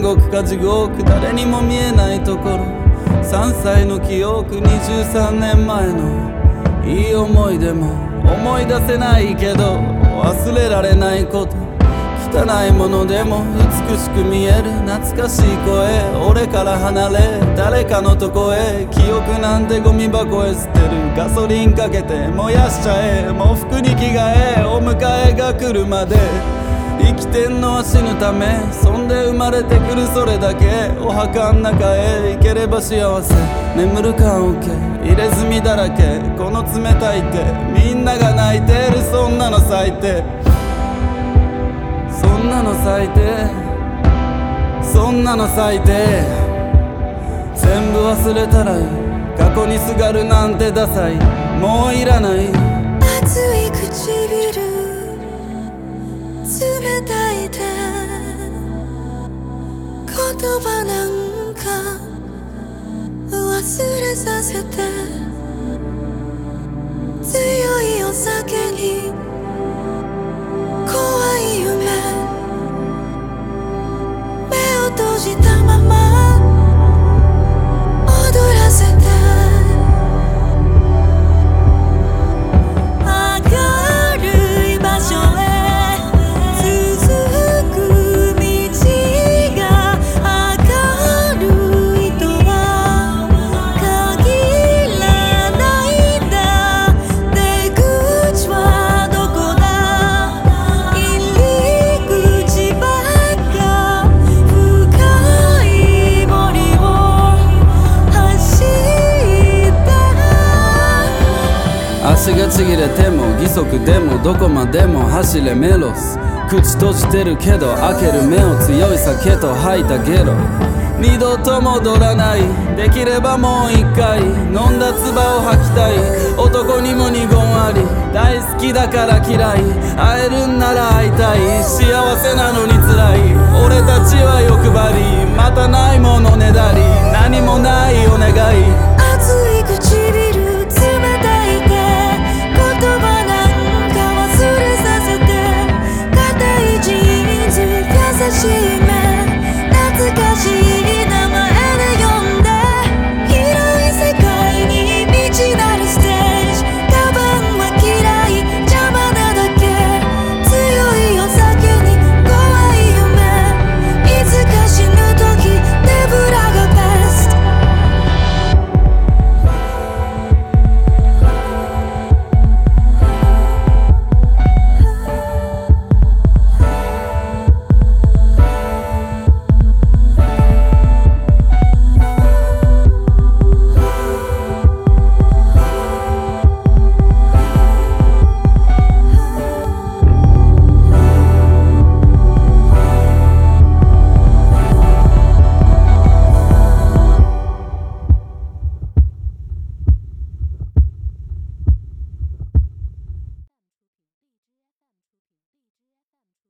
獄か地獄誰にも見えないところ3歳の記憶23年前のいい思い出も思い出せないけど忘れられないこと汚いものでも美しく見える懐かしい声俺から離れ誰かのとこへ記憶なんてゴミ箱へ捨てるガソリンかけて燃やしちゃえもう服に着替えお迎えが来るまで。生きてんのは死ぬためそんで生まれてくるそれだけ。お墓ん中へ行ければ幸せ。眠る棺桶入れ墨だらけ。この冷たい手みんなが泣いてる。そんなの最低。そんなの最低。そんなの最低。全部忘れたら過去にすがるなんてダサい。もういらない。熱い唇。葉なんか忘れさせて。強いお酒に怖い夢。目を閉じたまま。足がちぎれても義足でもどこまでも走れメロス。口閉じてるけど開ける目を強い酒と吐いたゲロ。二度と戻らない。できればもう一回。飲んだ唾を吐きたい。男にも二言あり。大好きだから嫌い。会えるんなら会いたい。幸せなのに。